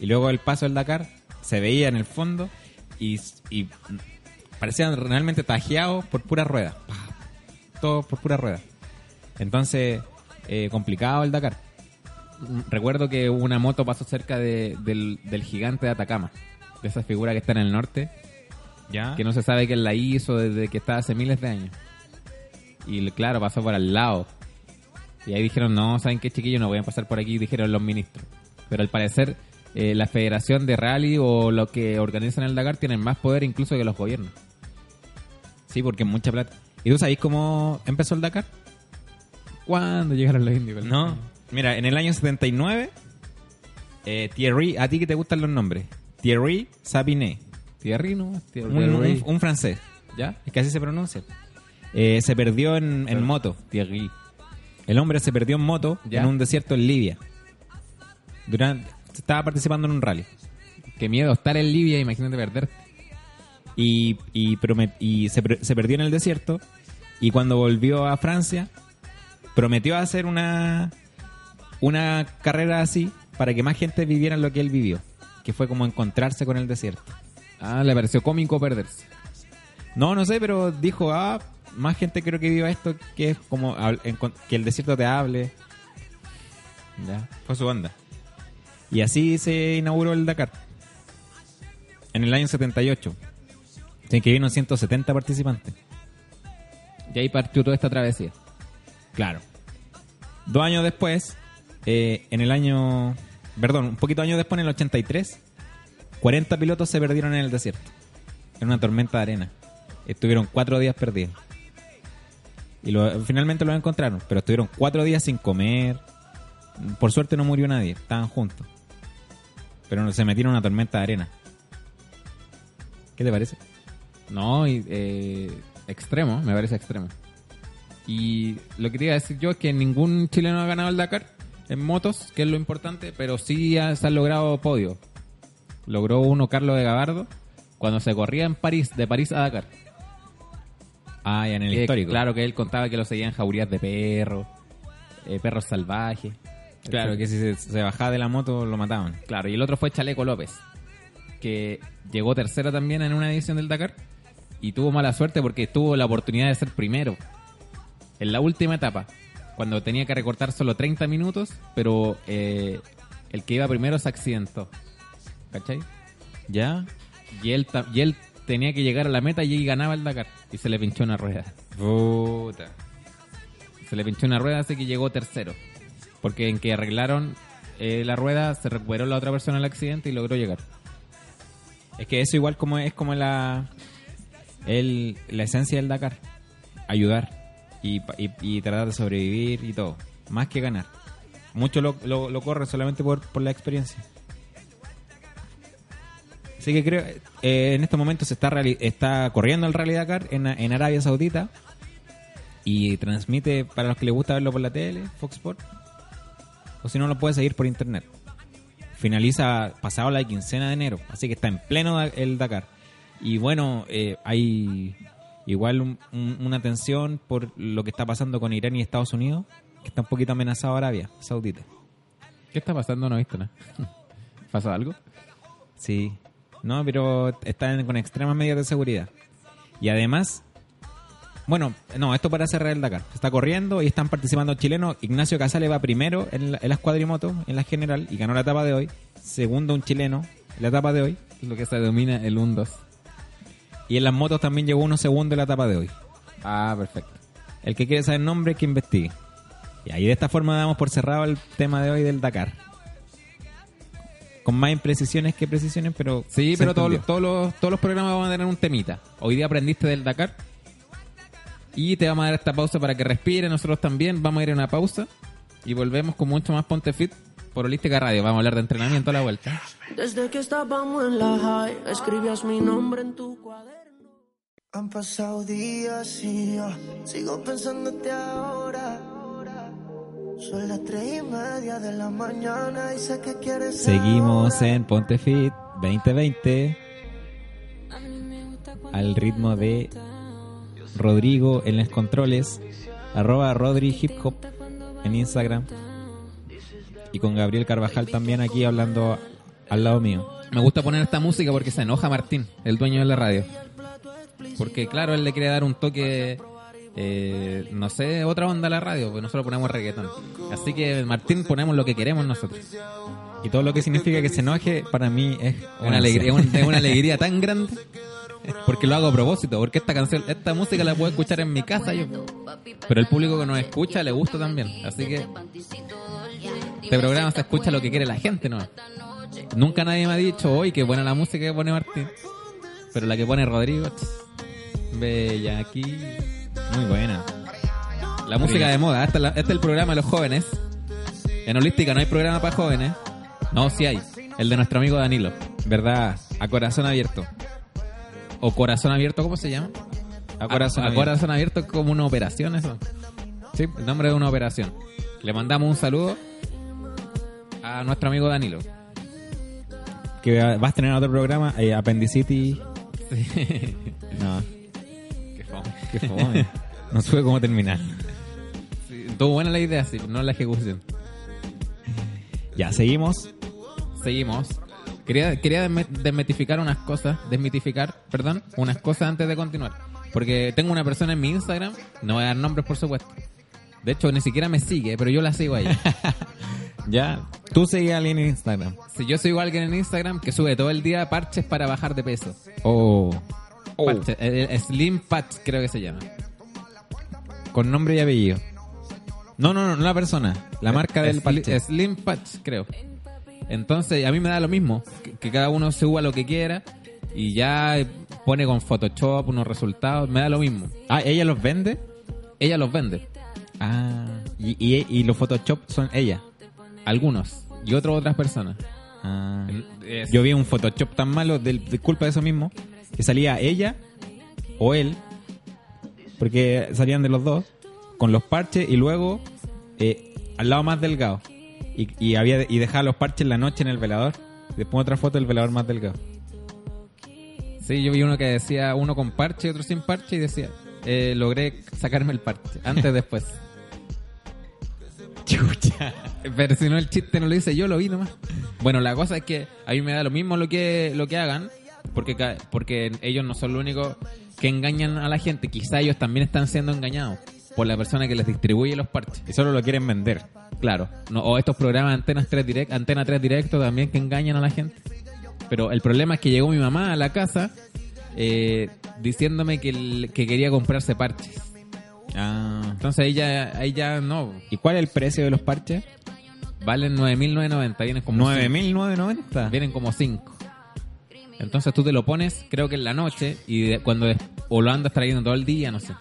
Y luego del paso del Dakar, se veía en el fondo y, y parecían realmente tajeados por pura rueda. Todo por pura rueda. Entonces, eh, complicado el Dakar. Recuerdo que una moto pasó cerca de- del, del gigante de Atacama, de esa figura que está en el norte, ¿Ya? que no se sabe quién la hizo desde que está hace miles de años. Y claro, pasó por al lado. Y ahí dijeron, no, ¿saben qué chiquillos? No voy a pasar por aquí, dijeron los ministros. Pero al parecer, eh, la federación de rally o lo que organizan el Dakar tienen más poder incluso que los gobiernos. Sí, porque mucha plata. ¿Y tú sabes cómo empezó el Dakar? ¿Cuándo llegaron los indios? No. Mira, en el año 79, eh, Thierry, a ti que te gustan los nombres, Thierry Sabinet, Thierry, ¿no? Thierry. un, un- un francés, ¿Ya? es que así se pronuncia, eh, se perdió en, en moto. Thierry. El hombre se perdió en moto Ya. en un desierto en Libia. Durante, estaba participando en un rally. Qué miedo estar en Libia, imagínate perder. Y, y, y se, se perdió en el desierto. Y cuando volvió a Francia, prometió hacer una, una carrera así para que más gente viviera lo que él vivió. Que fue como encontrarse con el desierto. Ah, le pareció cómico perderse. No, no sé, pero dijo, ah, más gente creo que viva esto, que es como que el desierto te hable. Ya. Fue su banda. Y así se inauguró el Dakar. En el año 78. Se inscribieron 170 participantes. Y ahí partió toda esta travesía. Claro. Dos años después, eh, en el año... Perdón, un poquito años después, en el 83, 40 pilotos se perdieron en el desierto. En una tormenta de arena. Estuvieron cuatro días perdidos. Y lo- finalmente los encontraron, pero estuvieron cuatro días sin comer. Por suerte no murió nadie, estaban juntos. Pero se metieron una tormenta de arena. ¿Qué te parece? No, y, eh, extremo, me parece extremo. Y lo que quería decir yo es que ningún chileno ha ganado el Dakar en motos, que es lo importante, pero sí ha- se han logrado podios. Logró uno Carlos de Gabardo cuando se corría en París, de París a Dakar. Ah, ya en el Que, histórico. Claro que él contaba que lo seguían jaurías de perros, eh, perros salvajes. Claro, que si se, se bajaba de la moto lo mataban. Claro, y el otro fue Chaleco López, que llegó tercero también en una edición del Dakar y tuvo mala suerte porque tuvo la oportunidad de ser primero en la última etapa, cuando tenía que recortar solo 30 minutos, pero eh, el que iba primero se accidentó. ¿Cachai? ¿Ya? Y él, y él tenía que llegar a la meta y ganaba el Dakar. Y se le pinchó una rueda. Puta. Se le pinchó una rueda, así que llegó tercero. Porque en que arreglaron eh, la rueda, se recuperó la otra persona del accidente y logró llegar. Es que eso igual como es como la la esencia del Dakar. Ayudar y, y, y tratar de sobrevivir y todo. Más que ganar. Mucho lo, lo, lo corre solamente por, por la experiencia. Así que creo, eh, en estos momentos se está, está corriendo el Rally Dakar en, en Arabia Saudita y transmite para los que les gusta verlo por la tele, Fox Sport. O si no, lo puede seguir por internet. Finaliza pasado la quincena de enero, así que está en pleno el Dakar. Y bueno, eh, hay igual un- un- una tensión por lo que está pasando con Irán y Estados Unidos, que está un poquito amenazado Arabia Saudita. ¿Qué está pasando? No he visto nada. ¿Pasó algo? Sí. No, pero están con extremas medidas de seguridad. Y además, bueno, no, esto para cerrar el Dakar. Se está corriendo y están participando chilenos. Ignacio Casale va primero en, la- en las cuadrimotos, en la general, y ganó la etapa de hoy. Segundo un chileno en la etapa de hoy. Lo que se denomina el 1-2. Y en las motos también llegó uno segundo en la etapa de hoy. Ah, perfecto. El que quiere saber el nombre, que investigue. Y ahí de esta forma damos por cerrado el tema de hoy del Dakar. Con más imprecisiones que precisiones, pero... Sí, pero todos todos, los, todos los programas van a tener un temita. Hoy día aprendiste del Dakar. Y te vamos a dar esta pausa para que respire. Nosotros también vamos a ir a una pausa. Y volvemos con mucho más Ponte Fit por Holística Radio. Vamos a hablar de entrenamiento a la vuelta. Desde que estábamos en la high, escribías mi nombre en tu cuaderno. Han pasado días y yo sigo pensándote ahora. Son las tres y media de la mañana y sé que quieres Seguimos ahora. en Ponte Fit 2020 al ritmo de Rodrigo en los controles, arroba Rodri Hip Hop en Instagram y con Gabriel Carvajal también aquí hablando al lado mío. Me gusta poner esta música porque se enoja Martín, el dueño de la radio. Porque claro, él le quiere dar un toque, eh, no sé, otra onda a la radio, porque nosotros ponemos reggaetón. Así que Martín ponemos lo que queremos nosotros. Y todo lo que significa que se enoje para mí es Una alegría, un- es una alegría tan grande. Porque lo hago a propósito, porque esta canción, esta música la puedo escuchar en mi casa yo. Pero el público que nos escucha le gusta también. Así que este programa se escucha lo que quiere la gente, ¿no? Nunca nadie me ha dicho, hoy qué buena la música que pone Martín. Pero la que pone Rodrigo, bella aquí. muy buena. La música de moda, este es, este el programa de los jóvenes. En Holística no hay programa para jóvenes. No, sí hay. El de nuestro amigo Danilo. ¿Verdad? A corazón abierto. O Corazón Abierto, ¿cómo se llama? A corazón a, abierto. corazón abierto es como una operación eso. Sí, el nombre de una operación. Le mandamos un saludo a nuestro amigo Danilo. Que vas a tener otro programa, eh, Appendicity. No, Qué fome. qué fome. no supe cómo terminar. Sí, Estuvo buena la idea, sí, no la ejecución. Ya, seguimos. Seguimos. Quería, quería desmitificar unas cosas, desmitificar, perdón, unas cosas antes de continuar. Porque tengo una persona en mi Instagram, no voy a dar nombres por supuesto. De hecho, ni siquiera me sigue, pero yo la sigo a ella. Ya, tú seguís a alguien en Instagram. si yo sigo a alguien en Instagram que sube todo el día parches para bajar de peso. Oh. Parches, eh, eh, Slim Patch creo que se llama. Con nombre y apellido. No, no, no, no la persona. La marca del parche. Slim Patch, creo. Entonces, a mí me da lo mismo. Que, que cada uno suba lo que quiera y ya pone con Photoshop unos resultados. Me da lo mismo. Ah, ¿ella los vende? Ella los vende. Ah. Y, y, y los Photoshop son ella. Algunos. Y otros otras personas. Ah. Es- Yo vi un Photoshop tan malo, de, de culpa de eso mismo, que salía ella o él, porque salían de los dos, con los parches y luego eh, al lado más delgado. Y, y, había, y dejaba los parches en la noche en el velador. Después otra foto del velador más delgado. Sí, yo vi uno que decía uno con parche y otro sin parche y decía, eh, logré sacarme el parche. Antes, después. Chucha. Pero si no el chiste no lo hice yo, lo vi nomás. Bueno, la cosa es que a mí me da lo mismo lo que, lo que hagan, porque, porque ellos no son los únicos que engañan a la gente. Quizá ellos también están siendo engañados por la persona que les distribuye los parches. Y solo lo quieren vender. Claro. No, o estos programas Antenas 3 direct, Antena 3 Directo también que engañan a la gente. Pero el problema es que llegó mi mamá a la casa eh, diciéndome que, el- que quería comprarse parches. Ah. Entonces ahí ya, ahí ya no. ¿Y cuál es el precio de los parches? Valen 9.990, vienen como 9.990. Vienen como 5. Entonces tú te lo pones, creo que en la noche, y de- cuando o lo andas trayendo todo el día, no sé.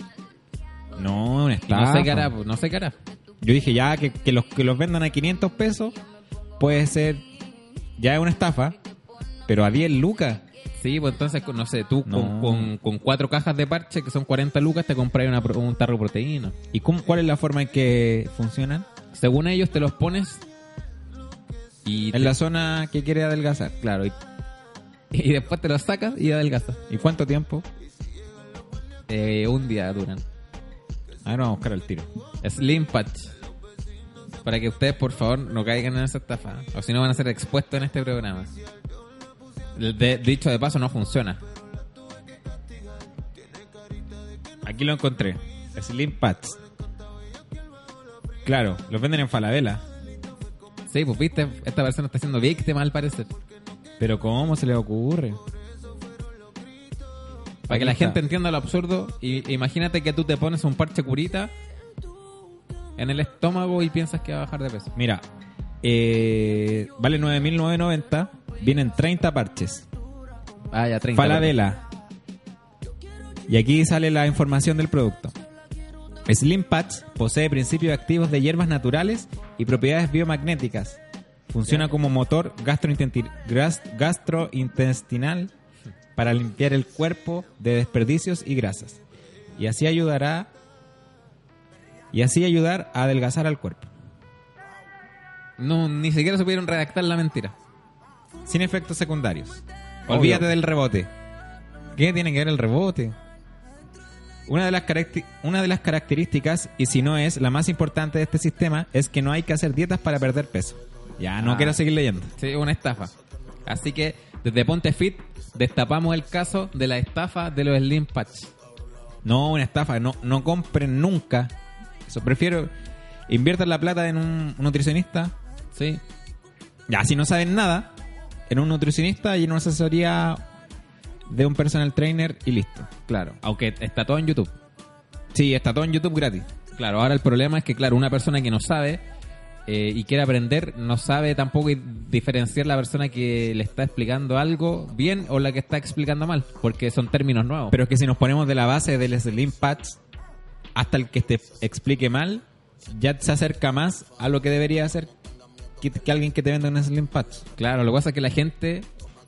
No, una Y estafa. no sé qué hará, pues, no sé qué hará. Yo dije ya que, que los que los vendan a 500 pesos puede ser ya es una estafa, pero a 10 lucas. Sí, pues entonces, no sé, tú No. con, con, con cuatro cajas de parche, que son 40 lucas, te compras una un tarro de proteína. ¿Y cómo, cuál es la forma en que funcionan? Según ellos, te los pones y, te- En la zona que quiere adelgazar. claro, y, y después te los sacas y adelgazas. ¿Y cuánto tiempo? Eh, un día duran. Ahora vamos a buscar el tiro. Slim Patch. Para que ustedes, por favor, no caigan en esa estafa. O si no, van a ser expuestos en este programa. Dicho de paso, no funciona. Aquí lo encontré. Slim Pats. Claro, los venden en Falabella. Sí, pues viste, esta persona está siendo víctima al parecer. Pero ¿cómo se le ocurre? Para que la gente entienda lo absurdo, y, imagínate que tú te pones un parche curita en el estómago y piensas que va a bajar de peso. Mira, eh, vale 9.990. Vienen 30 parches. Ah, ya 30. Falabella. Y aquí sale la información del producto. Slim Patch posee principios activos de hierbas naturales y propiedades biomagnéticas. Funciona como motor gastrointestinal para limpiar el cuerpo de desperdicios y grasas. Y así ayudará y así ayudar a adelgazar al cuerpo. No, ni siquiera supieron redactar la mentira. Sin efectos secundarios. Obvio. Olvídate del rebote. ¿Qué tiene que ver el rebote? Una de, las una de las características, y si no es la más importante de este sistema, es que no hay que hacer dietas para perder peso. Ya, no Ah. quiero seguir leyendo. Sí, una estafa. Así que desde Ponte Fit destapamos el caso de la estafa de los Slim Patch. No, una estafa. No, no compren nunca. Eso, prefiero inviertan la plata en un nutricionista. Sí. Ya, si no saben nada, en un nutricionista y en una asesoría de un personal trainer y listo. Claro. Aunque está todo en YouTube. Sí, está todo en YouTube gratis. Claro, ahora el problema es que, claro, una persona que no sabe eh, y quiere aprender, no sabe tampoco diferenciar la persona que le está explicando algo bien o la que está explicando mal, porque son términos nuevos. Pero es que si nos ponemos de la base del Slim Patch, hasta el que te explique mal, ya se acerca más a lo que debería hacer que, que alguien que te venda un Slim Patch. Claro, lo que pasa es que la gente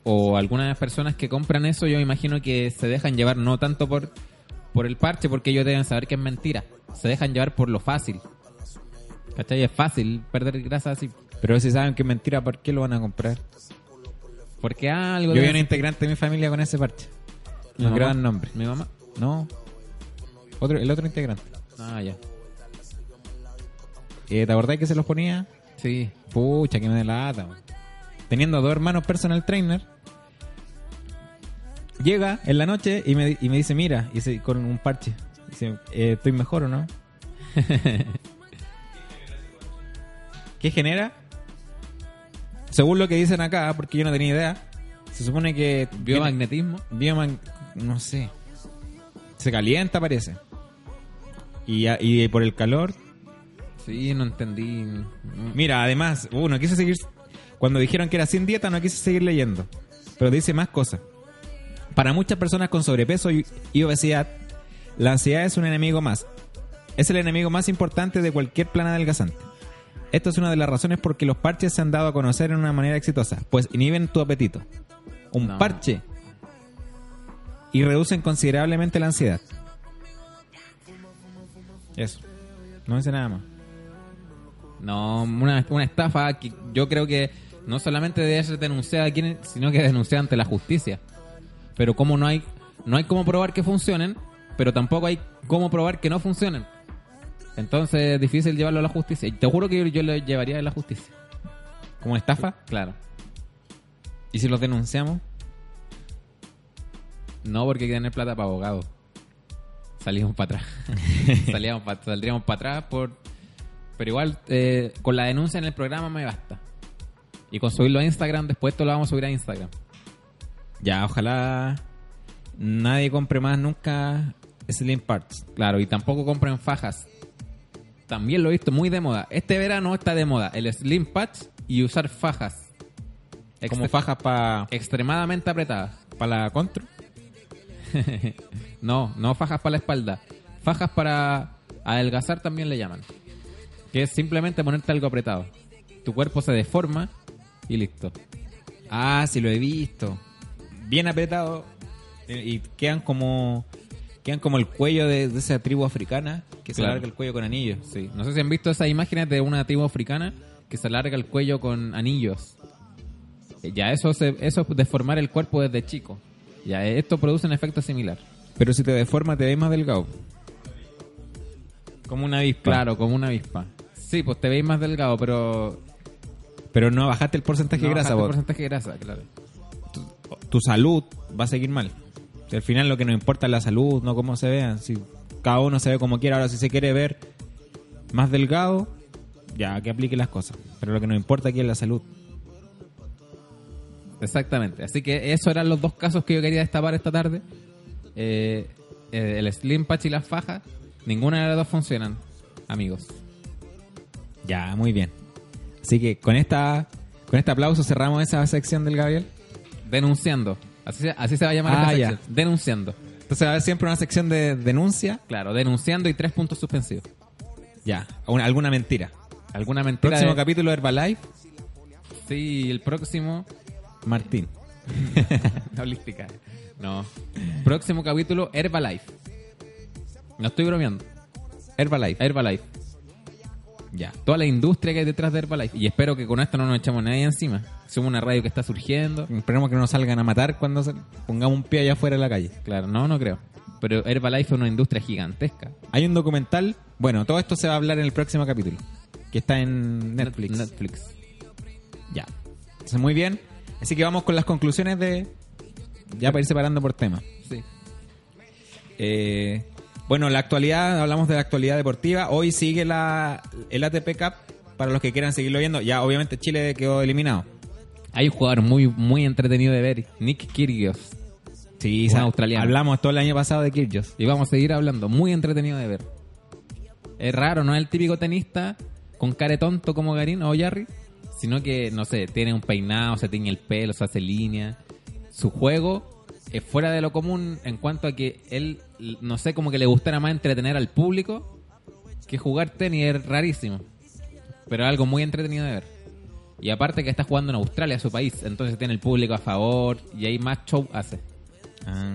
o algunas personas que compran eso, yo imagino que se dejan llevar no tanto por, por el parche, porque ellos deben saber que es mentira. Se dejan llevar por lo fácil. ¿Cachai? Es fácil perder grasa así. Pero si saben que es mentira, ¿por qué lo van a comprar? Porque algo... Yo vi un integrante de mi familia con ese parche. No dar nombre. Mi mamá. No. Otro, el otro integrante. Ah, ya. Eh, ¿Te acordás que se los ponía? Sí. Pucha, que me delata. man. Teniendo dos hermanos personal trainer, llega en la noche y me, y me dice, mira, y se- con un parche. Dice, eh, ¿estoy mejor o no? ¿Qué genera? Según lo que dicen acá, porque yo no tenía idea, se supone que... Biomagnetismo. Biomag... no sé. Se calienta, parece. Y, y por el calor Sí, no entendí. Mira, además, uh, no quise seguir. Cuando dijeron que era sin dieta, no quise seguir leyendo. Pero dice más cosas. Para muchas personas con sobrepeso y, y obesidad, la ansiedad es un enemigo más. Es el enemigo más importante de cualquier plan adelgazante. Esto es una de las razones por que los parches se han dado a conocer en una manera exitosa, pues inhiben tu apetito. Un No. parche. Y reducen considerablemente la ansiedad. Eso. No dice nada más. No, una, una estafa que yo creo que no solamente debe ser denunciada aquí, sino que denunciada ante la justicia. Pero como no hay, no hay cómo probar que funcionen, pero tampoco hay cómo probar que no funcionen. Entonces es difícil llevarlo a la justicia. Te juro que yo, yo lo llevaría a la justicia. ¿Como estafa? Claro. ¿Y si los denunciamos? No porque hay que tener plata para abogado. Salimos para atrás. Salíamos pa- saldríamos para atrás por... Pero igual, eh, con la denuncia en el programa me basta. Y con subirlo a Instagram, después esto lo vamos a subir a Instagram. Ya, ojalá nadie compre más nunca Slim Parts. Claro, y tampoco compren fajas. También lo he visto muy de moda. Este verano está de moda el slim patch y usar fajas. Como fajas para extremadamente apretadas. la contra. No, no fajas para la espalda. Fajas para adelgazar también le llaman. Que es simplemente ponerte algo apretado. Tu cuerpo se deforma y listo. Ah, sí lo he visto. Bien apretado. eh, Y quedan como quedan como el cuello de, de esa tribu africana que se alarga el cuello con anillos. Sí. No sé si han visto esas imágenes de una tribu africana que se alarga el cuello con anillos. Eh, Ya eso, se- eso es deformar el cuerpo desde chico. Ya esto produce un efecto similar. Pero si te deforma te ves más delgado. Como una avispa. Claro, como una avispa. Sí, pues te veis más delgado, pero... Pero no bajaste el porcentaje no de grasa, bajaste el porcentaje de grasa, claro. tu salud va a seguir mal. Al final lo que nos importa es la salud, no cómo se vean. Si cada uno se ve como quiera, ahora si se quiere ver más delgado, ya que aplique las cosas. Pero lo que nos importa aquí es la salud. Exactamente. Así que esos eran los dos casos que yo quería destapar esta tarde. Eh, eh, el Slim Patch y las fajas. Ninguna de las dos funcionan, amigos. Ya, muy bien. Así que con esta con este aplauso cerramos esa sección del Gabriel. Denunciando. Así se, así se va a llamar Ah, esta ya. sección. Denunciando. Entonces va a haber siempre una sección de denuncia. Claro, denunciando y tres puntos suspensivos. Ya, una- alguna mentira. ¿Alguna mentira? Próximo de- capítulo de Herbalife, Sí, el próximo... Martín. La holística. No. Próximo capítulo, Herbalife. No estoy bromeando. Herbalife. Herbalife. Ya. Toda la industria que hay detrás de Herbalife. Y espero que con esto no nos echamos nadie encima. Somos una radio que está surgiendo. Esperemos que no nos salgan a matar cuando pongamos un pie allá afuera de la calle. Claro, no, no creo. Pero Herbalife es una industria gigantesca. Hay un documental, bueno, todo esto se va a hablar en el próximo capítulo, que está en Netflix. Netflix. Ya. Entonces, muy bien. Así que vamos con las conclusiones de... Ya para ir separando por tema. Sí. Eh, bueno, la actualidad, hablamos de la actualidad deportiva. Hoy sigue la, el ATP Cup, para los que quieran seguirlo viendo. Ya, obviamente, Chile quedó eliminado. Hay un jugador muy, muy entretenido de ver. Nick Kyrgios. Sí, Un australiano. Hablamos todo el año pasado de Kyrgios. Y vamos a seguir hablando. Muy entretenido de ver. Es raro, no es el típico tenista con care tonto como Garín o Jarry, sino que, no sé, tiene un peinado, se tiñe el pelo, se hace línea. Su juego es fuera de lo común en cuanto a que él, no sé, como que le gustara más entretener al público que jugar tenis. Es rarísimo. Pero es algo muy entretenido de ver. Y aparte que está jugando en Australia, su país, entonces tiene el público a favor y ahí más show hace. Ah,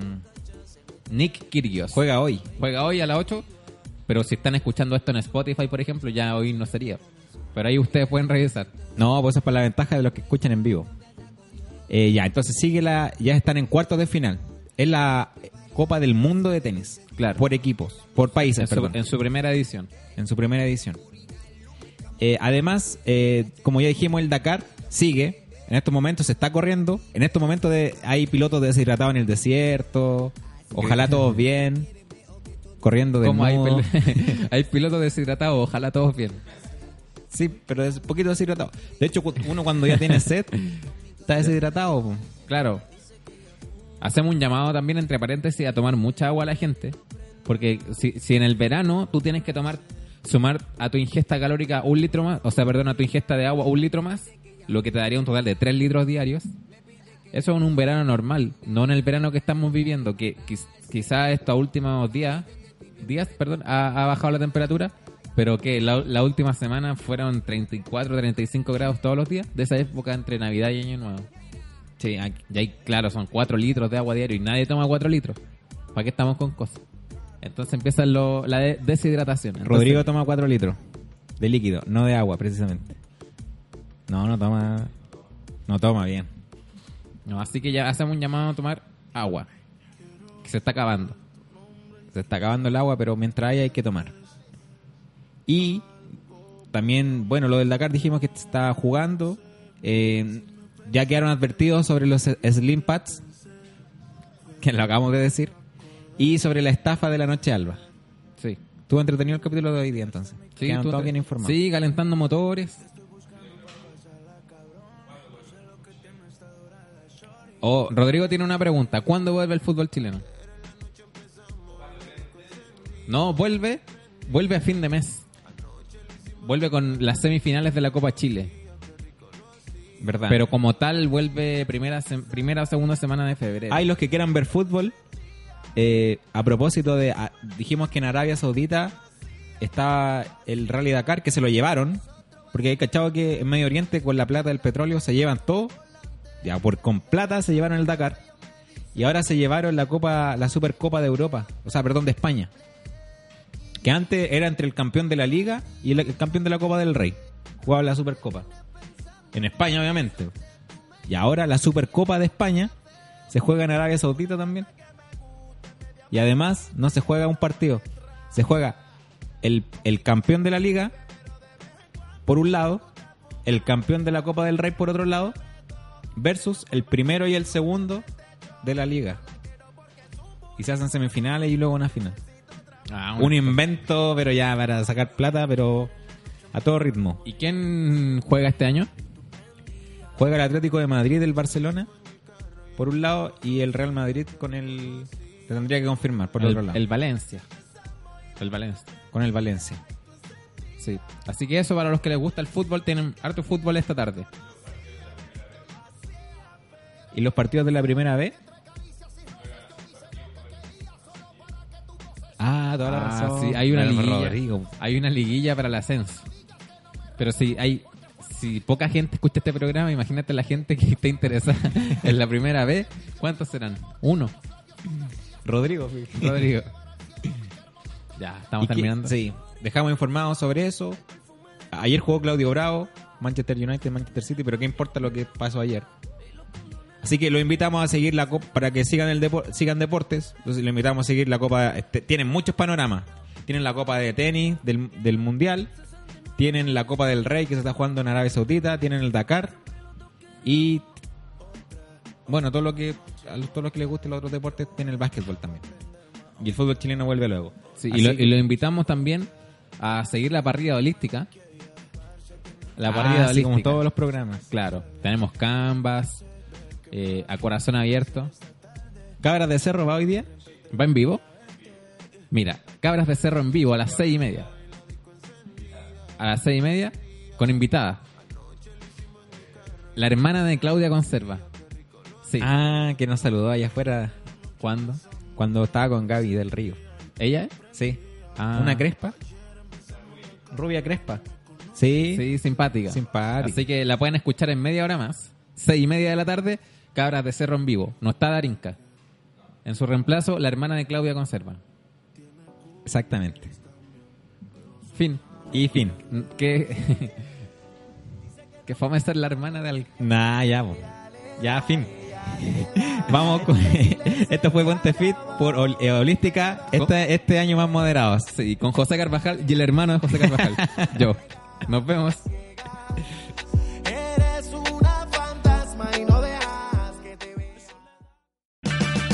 Nick Kyrgios. juega hoy. Juega hoy a las 8, pero si están escuchando esto en Spotify, por ejemplo, ya hoy no sería. Pero ahí ustedes pueden revisar. No, pues eso es para la ventaja de los que escuchan en vivo. Eh, ya, entonces sigue la. Ya están en cuartos de final. Es la Copa del Mundo de tenis. Claro. Por equipos, por países, En su, perdón. en su primera edición. en su primera edición. Eh, además, eh, como ya dijimos, el Dakar sigue. En estos momentos se está corriendo. En estos momentos de, hay pilotos deshidratados en el desierto. Ojalá todos bien. Corriendo de Como hay, pilotos deshidratados, ojalá todos bien. Sí, pero es un poquito deshidratado. De hecho, uno cuando ya tiene sed, está deshidratado. Claro. Hacemos un llamado también, entre paréntesis, a tomar mucha agua a la gente. Porque si, si en el verano tú tienes que tomar, sumar a tu ingesta calórica un litro más, o sea, perdón, a tu ingesta de agua un litro más, lo que te daría un total de 3 litros diarios. Eso en un verano normal, no en el verano que estamos viviendo, que quiz- quizá estos últimos días, días, perdón, ha bajado la temperatura, pero que la, la última semana fueron 34, 35 grados todos los días, de esa época entre Navidad y Año Nuevo. Sí, aquí- Y ahí, claro, son 4 litros de agua diario y nadie toma 4 litros. ¿Para qué estamos con cosas? Entonces empieza lo- la de- deshidratación. Entonces, Rodrigo toma 4 litros de líquido, no de agua, precisamente. No, no toma. No toma bien. no, así que ya hacemos un llamado a tomar agua. Que se está acabando. Se está acabando el agua, pero mientras haya hay que tomar. Y también, bueno, lo del Dakar dijimos que está jugando. Eh, ya quedaron advertidos sobre los Slim Pads, que lo acabamos de decir. Y sobre la estafa de la noche alba. Sí. Estuvo entretenido el capítulo de hoy día entonces. Sí, Quedan tú todos bien informados. Sí, calentando motores. Oh, Rodrigo tiene una pregunta. ¿Cuándo vuelve el fútbol chileno? No, vuelve, vuelve a fin de mes. Vuelve con las semifinales de la Copa Chile. ¿Verdad? Pero como tal, vuelve primera, primera o segunda semana de febrero. Hay los que quieran ver fútbol. eh, a propósito de. a- dijimos que en Arabia Saudita estaba el Rally Dakar que se lo llevaron. Porque hay cachado que en Medio Oriente con la plata del petróleo se llevan todo. Ya, por con plata se llevaron el Dakar. Y ahora se llevaron la Copa, la Supercopa de Europa. O sea, perdón, de España. Que antes era entre el campeón de la Liga y el, campeón de la Copa del Rey. Jugaba la Supercopa. En España, obviamente. Y ahora la Supercopa de España se juega en Arabia Saudita también. Y además no se juega un partido. Se juega el, el campeón de la liga por un lado, el campeón de la Copa del Rey por otro lado, versus el primero y el segundo de la liga. Y se hacen semifinales y luego una final. Ah, Un invento, pero ya para sacar plata, pero a todo ritmo. ¿Y quién juega este año? Juega el Atlético de Madrid, el Barcelona, por un lado, y el Real Madrid con el... Te tendría que confirmar, por el, el, otro lado. el Valencia. El Valencia. con el Valencia. Sí. Así que eso para los que les gusta el fútbol, tienen harto fútbol esta tarde. ¿Y los partidos de la primera vez? Ah, toda la Ah, razón. sí, hay una liguilla. Rodrigo. Hay una liguilla para el ascenso. Pero si hay si poca gente escucha este programa, imagínate la gente que esté interesada en la primera vez, ¿cuántos serán? Uno. Rodrigo. Rodrigo. ya, estamos ¿Y qué- terminando. Sí, dejamos informados sobre eso. Ayer jugó Claudio Bravo, Manchester United, Manchester City, pero qué importa lo que pasó ayer. Así que lo invitamos a seguir la copa para que sigan el depo- sigan deportes. Entonces lo invitamos a seguir la copa. este, tienen muchos panoramas. Tienen la copa de tenis del, del mundial. Tienen la copa del Rey que se está jugando en Arabia Saudita. Tienen el Dakar. Y bueno, todo lo que a los- todos los que les gusten los otros deportes tienen el básquetbol también. Y el fútbol chileno vuelve luego. Sí, y, lo, que- y lo invitamos también a seguir la parrilla holística. La Ah, parrilla así como holística. todos los programas. Claro, tenemos Canvas, eh, a corazón abierto. Cabras de Cerro va hoy día. ¿Va en vivo? Mira, Cabras de Cerro en vivo a las seis y media. A las seis y media, con invitada. La hermana de Claudia Conserva. Sí. Ah, que nos saludó allá afuera ¿Cuándo? cuando estaba con Gaby del Río. ¿Ella? Sí. Ah. Una crespa. Rubia crespa. Sí. Sí, simpática. Simpática. Así que la pueden escuchar en media hora más. Seis y media de la tarde, Cabras de Cerro en vivo. No está Darinka. En su reemplazo, la hermana de Claudia Conserva. Exactamente. Fin. Y fin. Que. que fome ser la hermana de alguien. Nah, ya. Ya, fin. Vamos con. Esto fue Ponte Fit por Hol- eh, Holística. Este, este año más moderados. Sí, con José Carvajal y el hermano de José Carvajal. Yo. Nos vemos.